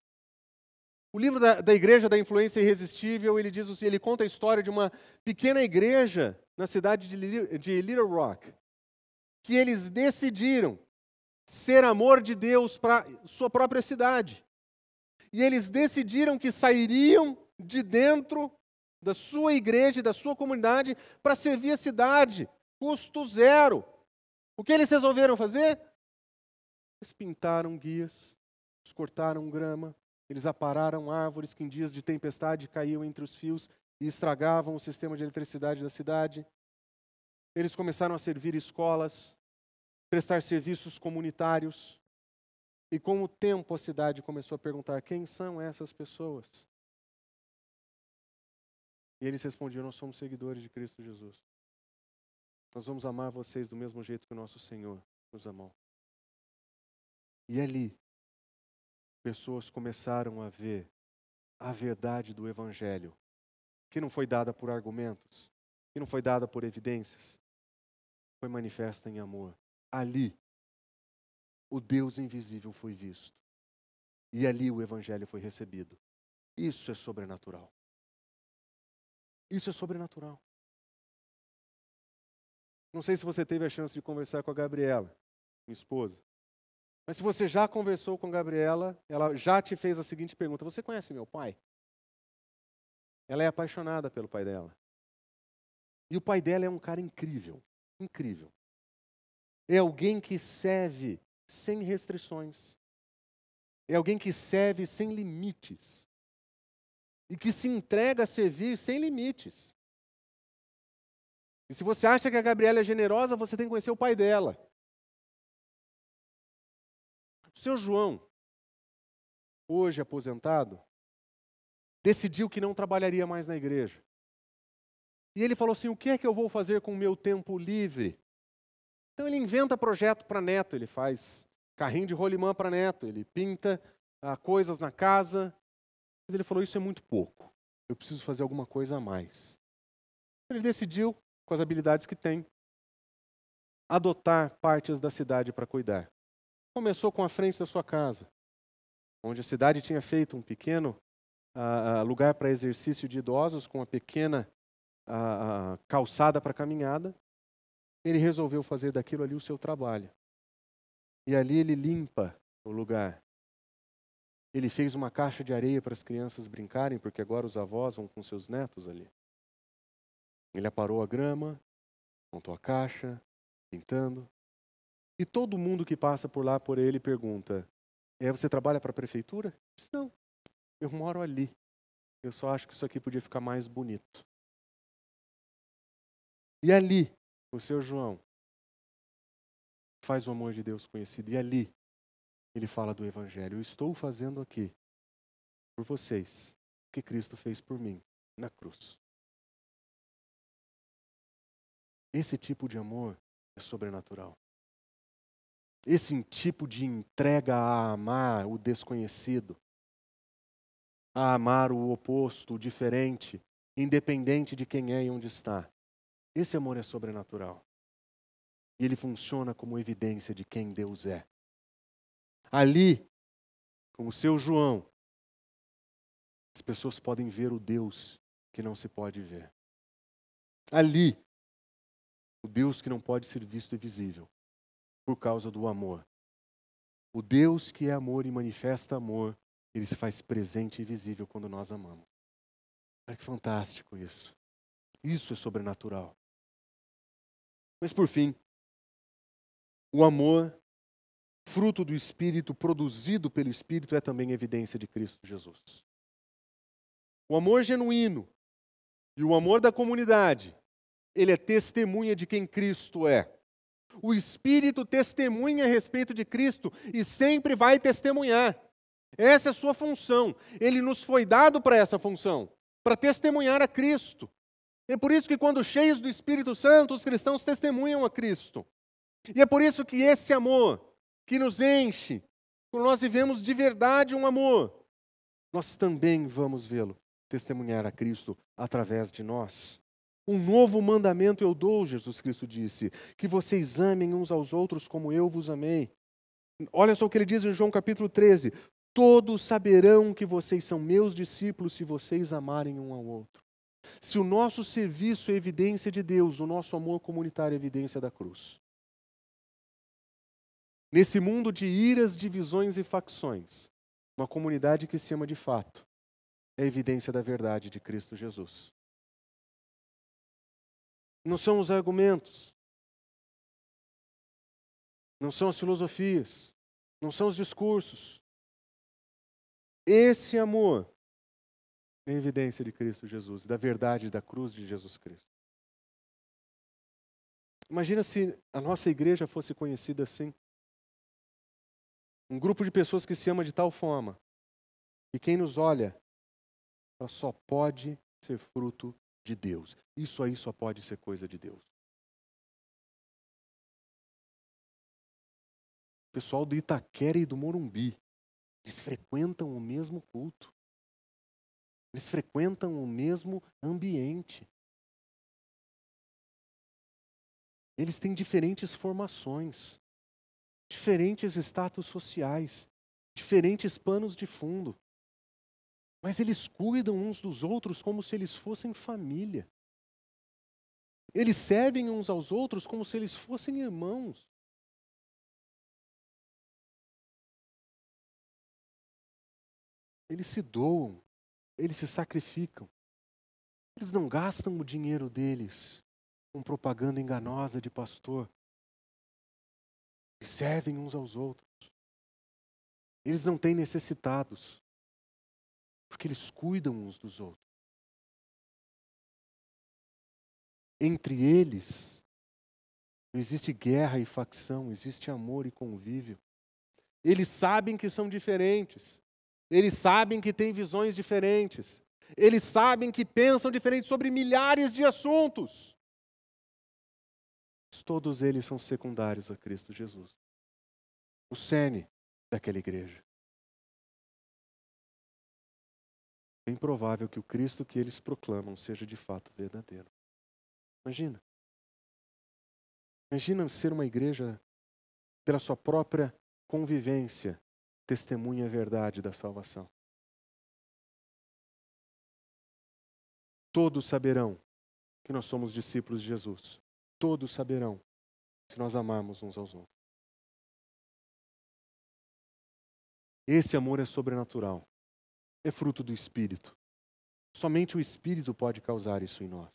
O livro da, da Igreja da Influência Irresistível, ele diz ele conta a história de uma pequena igreja na cidade de, de Little Rock, que eles decidiram ser amor de Deus para sua própria cidade. E eles decidiram que sairiam de dentro da sua igreja, da sua comunidade, para servir a cidade custo zero. O que eles resolveram fazer? Eles pintaram guias, eles cortaram grama, eles apararam árvores que em dias de tempestade caíam entre os fios e estragavam o sistema de eletricidade da cidade. Eles começaram a servir escolas, prestar serviços comunitários. E com o tempo a cidade começou a perguntar: quem são essas pessoas? E eles respondiam: Nós somos seguidores de Cristo Jesus. Nós vamos amar vocês do mesmo jeito que o nosso Senhor meus irmãos. E ali, pessoas começaram a ver a verdade do Evangelho, que não foi dada por argumentos, que não foi dada por evidências, foi manifesta em amor. Ali, o Deus invisível foi visto. E ali o Evangelho foi recebido. Isso é sobrenatural. Isso é sobrenatural. Não sei se você teve a chance de conversar com a Gabriela, minha esposa. Mas se você já conversou com Gabriela, ela já te fez a seguinte pergunta: Você conhece meu pai? Ela é apaixonada pelo pai dela. E o pai dela é um cara incrível, incrível. É alguém que serve sem restrições. É alguém que serve sem limites. E que se entrega a servir sem limites. E se você acha que a Gabriela é generosa, você tem que conhecer o pai dela. O seu João, hoje aposentado, decidiu que não trabalharia mais na igreja. E ele falou assim: o que é que eu vou fazer com o meu tempo livre? Então ele inventa projeto para neto, ele faz carrinho de rolimã para neto, ele pinta ah, coisas na casa. Mas ele falou: isso é muito pouco, eu preciso fazer alguma coisa a mais. Ele decidiu, com as habilidades que tem, adotar partes da cidade para cuidar. Começou com a frente da sua casa, onde a cidade tinha feito um pequeno uh, lugar para exercício de idosos, com uma pequena uh, calçada para caminhada. Ele resolveu fazer daquilo ali o seu trabalho. E ali ele limpa o lugar. Ele fez uma caixa de areia para as crianças brincarem, porque agora os avós vão com seus netos ali. Ele aparou a grama, montou a caixa, pintando. E todo mundo que passa por lá por ele pergunta: é, Você trabalha para a prefeitura? Diz, Não, eu moro ali. Eu só acho que isso aqui podia ficar mais bonito. E ali, o seu João faz o amor de Deus conhecido. E ali, ele fala do Evangelho. Eu estou fazendo aqui por vocês o que Cristo fez por mim na cruz. Esse tipo de amor é sobrenatural. Esse tipo de entrega a amar o desconhecido a amar o oposto, o diferente, independente de quem é e onde está. Esse amor é sobrenatural. E ele funciona como evidência de quem Deus é. Ali, com o seu João, as pessoas podem ver o Deus que não se pode ver. Ali, o Deus que não pode ser visto e visível, por causa do amor. O Deus que é amor e manifesta amor ele se faz presente e visível quando nós amamos. Olha que fantástico isso. Isso é sobrenatural. Mas por fim, o amor, fruto do Espírito, produzido pelo Espírito, é também evidência de Cristo Jesus. O amor genuíno e o amor da comunidade, ele é testemunha de quem Cristo é. O Espírito testemunha a respeito de Cristo e sempre vai testemunhar. Essa é a sua função. Ele nos foi dado para essa função, para testemunhar a Cristo. É por isso que, quando cheios do Espírito Santo, os cristãos testemunham a Cristo. E é por isso que esse amor que nos enche, quando nós vivemos de verdade um amor, nós também vamos vê-lo testemunhar a Cristo através de nós. Um novo mandamento eu dou, Jesus Cristo disse, que vocês amem uns aos outros como eu vos amei. Olha só o que ele diz em João capítulo 13: Todos saberão que vocês são meus discípulos se vocês amarem um ao outro. Se o nosso serviço é evidência de Deus, o nosso amor comunitário é evidência da cruz. Nesse mundo de iras, divisões e facções, uma comunidade que se ama de fato é evidência da verdade de Cristo Jesus. Não são os argumentos, não são as filosofias, não são os discursos, esse amor é evidência de Cristo Jesus, da verdade da cruz de Jesus Cristo. Imagina se a nossa igreja fosse conhecida assim. Um grupo de pessoas que se ama de tal forma. E quem nos olha, só pode ser fruto de Deus. Isso aí só pode ser coisa de Deus. o pessoal do Itaquera e do Morumbi. Eles frequentam o mesmo culto. Eles frequentam o mesmo ambiente. Eles têm diferentes formações, diferentes status sociais, diferentes panos de fundo. Mas eles cuidam uns dos outros como se eles fossem família. Eles servem uns aos outros como se eles fossem irmãos. Eles se doam, eles se sacrificam. Eles não gastam o dinheiro deles com propaganda enganosa de pastor. Eles servem uns aos outros. Eles não têm necessitados, porque eles cuidam uns dos outros. Entre eles, não existe guerra e facção, existe amor e convívio. Eles sabem que são diferentes. Eles sabem que têm visões diferentes. Eles sabem que pensam diferente sobre milhares de assuntos. Todos eles são secundários a Cristo Jesus. O cerne daquela igreja. É improvável que o Cristo que eles proclamam seja de fato verdadeiro. Imagina. Imagina ser uma igreja pela sua própria convivência, testemunha a verdade da salvação. Todos saberão que nós somos discípulos de Jesus. Todos saberão se nós amarmos uns aos outros. Esse amor é sobrenatural. É fruto do Espírito. Somente o Espírito pode causar isso em nós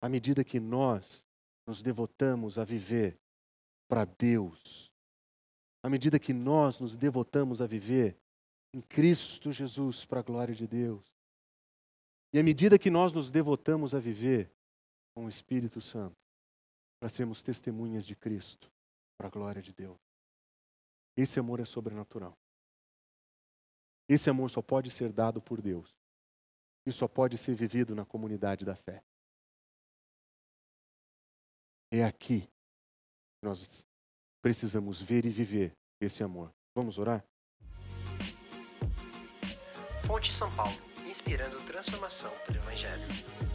à medida que nós nos devotamos a viver para Deus, à medida que nós nos devotamos a viver em Cristo Jesus para a glória de Deus, e à medida que nós nos devotamos a viver com o Espírito Santo, para sermos testemunhas de Cristo para a glória de Deus. Esse amor é sobrenatural. Esse amor só pode ser dado por Deus e só pode ser vivido na comunidade da fé. É aqui que nós precisamos ver e viver esse amor. Vamos orar? Fonte São Paulo, inspirando transformação pelo Evangelho.